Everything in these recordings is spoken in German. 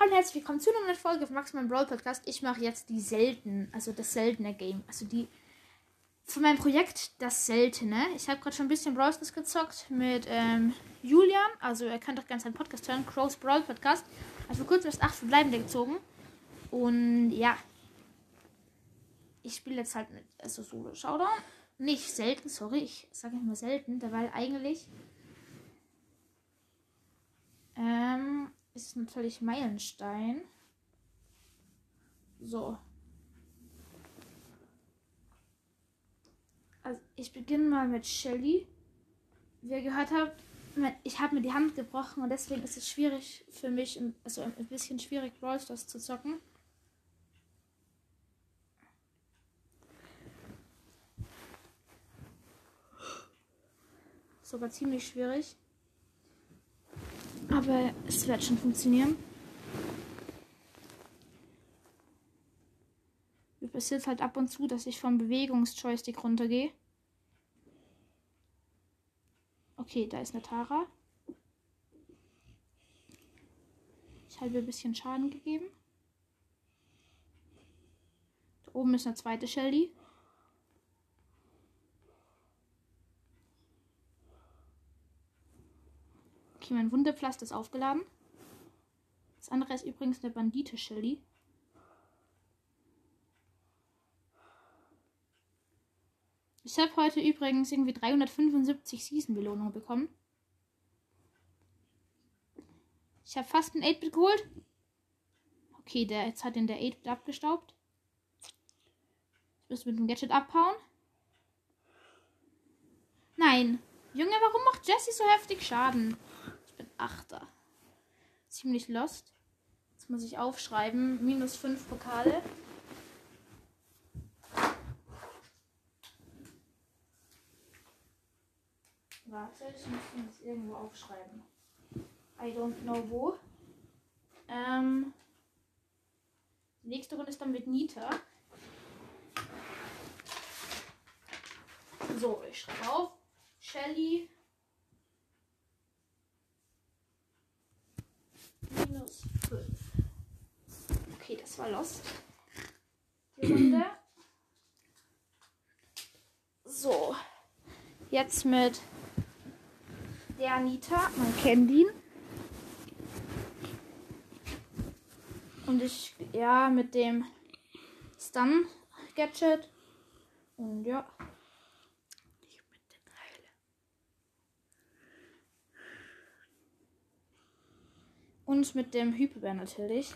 Hallo und herzlich willkommen zu einer neuen Folge von Maximal Brawl Podcast. Ich mache jetzt die selten, also das seltene Game. Also die von meinem Projekt das seltene. Ich habe gerade schon ein bisschen Brawl Stars gezockt mit ähm, Julian. Also ihr könnt doch ganz einen Podcast hören. Crows Brawl Podcast. Also kurzem erst acht Verbleibende gezogen. Und ja. Ich spiele jetzt halt mit also Solo Showdown. Nicht selten, sorry. Ich sage mal selten, weil eigentlich ähm, ist natürlich Meilenstein. So. Also ich beginne mal mit Shelly. Wie ihr gehört habt, ich habe mir die Hand gebrochen und deswegen ist es schwierig für mich, also ein bisschen schwierig, Brawl Stars zu zocken. Sogar ziemlich schwierig. Aber es wird schon funktionieren. Mir passiert halt ab und zu, dass ich vom Bewegungsjoystick runtergehe. Okay, da ist eine Tara. Ich habe ein bisschen Schaden gegeben. Da oben ist eine zweite Shelly. Okay, mein Wunderpflaster ist aufgeladen. Das andere ist übrigens eine Bandite Shelly. Ich habe heute übrigens irgendwie 375 Season-Belohnungen bekommen. Ich habe fast einen 8-Bit geholt. Okay, der, jetzt hat den der 8-Bit abgestaubt. Müssen wir mit dem Gadget abhauen. Nein. Junge, warum macht Jessie so heftig Schaden? Achter. Ziemlich lost. Jetzt muss ich aufschreiben. Minus 5 Pokale. Warte, ich muss das irgendwo aufschreiben. I don't know wo. Ähm, die nächste Runde ist dann mit Nita. So, ich schreibe auf. Shelly, minus 5. Okay, das war Runde. So. Jetzt mit der Anita. Man kennt ihn. Und ich, ja, mit dem Stun-Gadget. Und ja. Und mit dem Hyperbär natürlich.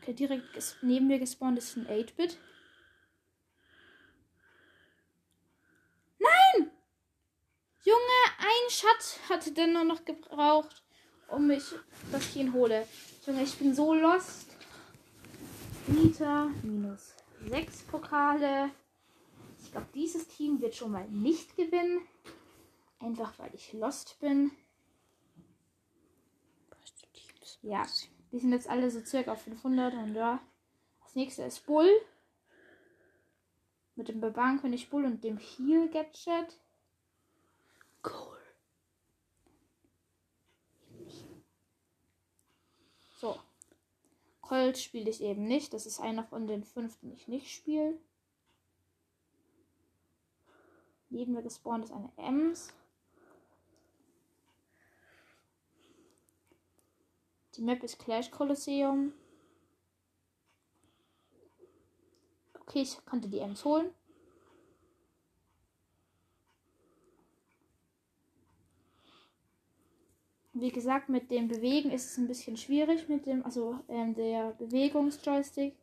Okay, direkt neben mir gespawnt ist ein 8-Bit. Nein! Junge, ein Schatz hatte der nur noch gebraucht, um mich, dass ich ihn hole. Junge, ich bin so lost. Nita minus 6 Pokale. Ich glaube, dieses Team wird schon mal nicht gewinnen. Einfach weil ich lost bin. Ja, die sind jetzt alle so circa 500 und ja. Das nächste ist Bull. Mit dem Barbarenkönig Bull und dem Heal Gadget. Cool. So. Colt spiele ich eben nicht. Das ist einer von den fünf, den ich nicht spiele. Neben mir gespawnt ist eine Ems. Die Map ist Clash Colosseum. Okay, ich konnte die Ems holen. Wie gesagt, mit dem Bewegen ist es ein bisschen schwierig mit dem, also ähm, der Bewegungsjoystick,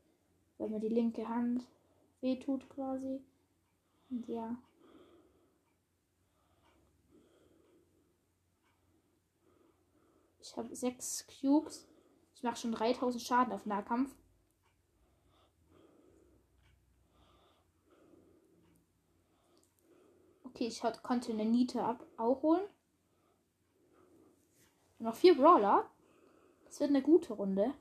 weil mir die linke Hand wehtut quasi. Und ja. Ich habe sechs Cubes. Ich mache schon 3000 Schaden auf Nahkampf. Okay, ich konnte eine Niete ab auch holen. noch vier Brawler. Das wird eine gute Runde.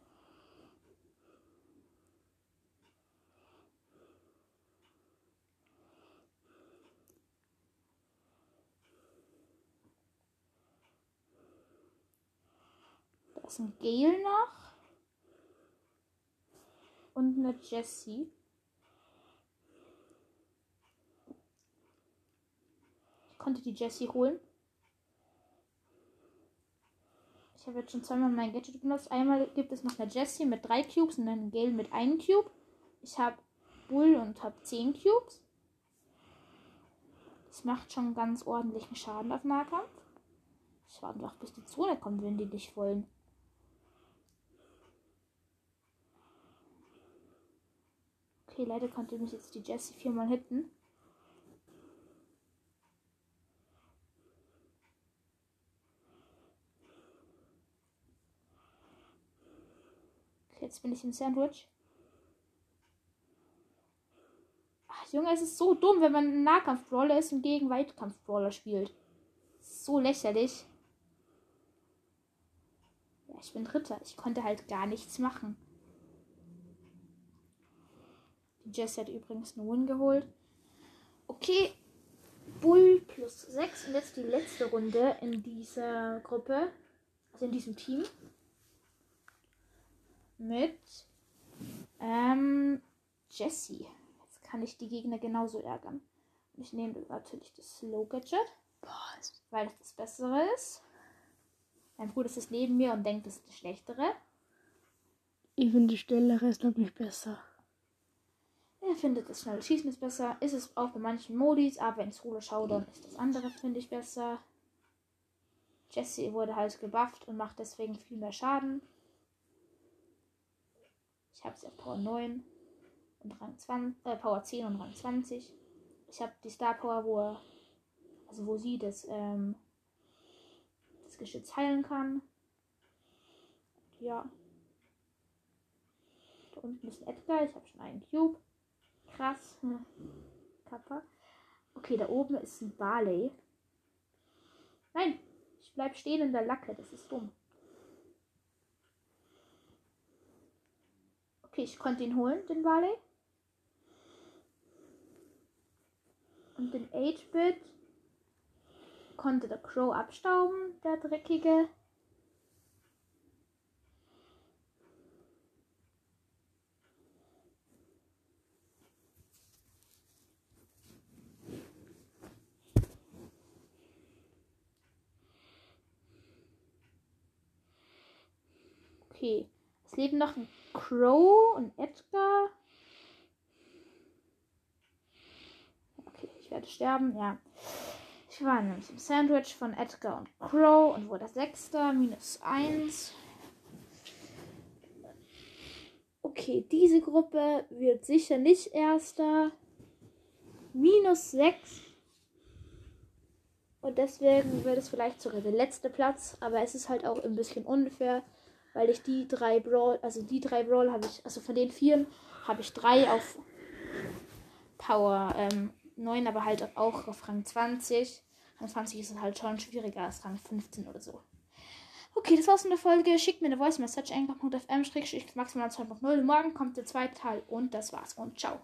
Box ein Gale noch. Und eine Jessie. Ich konnte die Jessie holen. Ich habe jetzt schon zweimal mein Gadget benutzt. Einmal gibt es noch eine Jessie mit drei Cubes und einen Gale mit einem Cube. Ich habe Bull und habe zehn Cubes. Das macht schon ganz ordentlichen Schaden auf Nahkampf. Ich warte noch, bis die Zone kommt, wenn die dich wollen. Okay, leider konnte mich jetzt die Jessie viermal hitten. Okay, jetzt bin ich im Sandwich. Ach, Junge, es ist so dumm, wenn man Nahkampf-Brawler ist und gegen Weitkampf-Brawler spielt. So lächerlich. Ja, ich bin Dritter. Ich konnte halt gar nichts machen. Die Jess hat übrigens einen Win geholt. Okay. Bull plus 6. Und jetzt die letzte Runde in dieser Gruppe. Also in diesem Team. Mit ähm, Jessie. Jetzt kann ich die Gegner genauso ärgern. Und ich nehme natürlich das Slow Gadget. Weil es das Bessere ist. Mein Bruder ist neben mir und denkt, das ist das Schlechtere. Ich finde, die Stellere ist noch nicht besser. Er findet das schnelle Schießen ist besser. Ist es auch bei manchen Modis, aber in Solo Showdown ist das andere, finde ich, besser. Jesse wurde halt gebufft und macht deswegen viel mehr Schaden. Ich habe sie auf Power 9 und Rang 20, äh, Power 10 und Rang 20. Ich habe die Star Power, wo er, also wo sie das, ähm, das Geschütz heilen kann. Ja. Da unten ist ein Edgar, ich habe schon einen Cube. Krass. Hm. Kappa. Okay, da oben ist ein Barley. Nein, ich bleib stehen in der Lacke, das ist dumm. Okay, ich konnte ihn holen, den Barley. Und den 8-Bit konnte der Crow abstauben, der dreckige. Okay. Es leben noch ein Crow und Edgar. Okay, ich werde sterben, ja. Ich war nämlich im Sandwich von Edgar und Crow und wurde Sechster, minus 1. Okay, diese Gruppe wird sicher nicht Erster. Minus 6. Und deswegen wird es vielleicht sogar der letzte Platz. Aber es ist halt auch ein bisschen unfair, weil ich die drei Brawl, also die drei Brawl habe ich, also von den vier habe ich drei auf Power ähm, 9, aber halt auch auf Rang 20. Rang 20 ist halt schon schwieriger als Rang 15 oder so. Okay, das war's mit der Folge. Schickt mir eine Voice Message anchor.fm maximal 2.0. Morgen kommt der zweite Teil und das war's und ciao.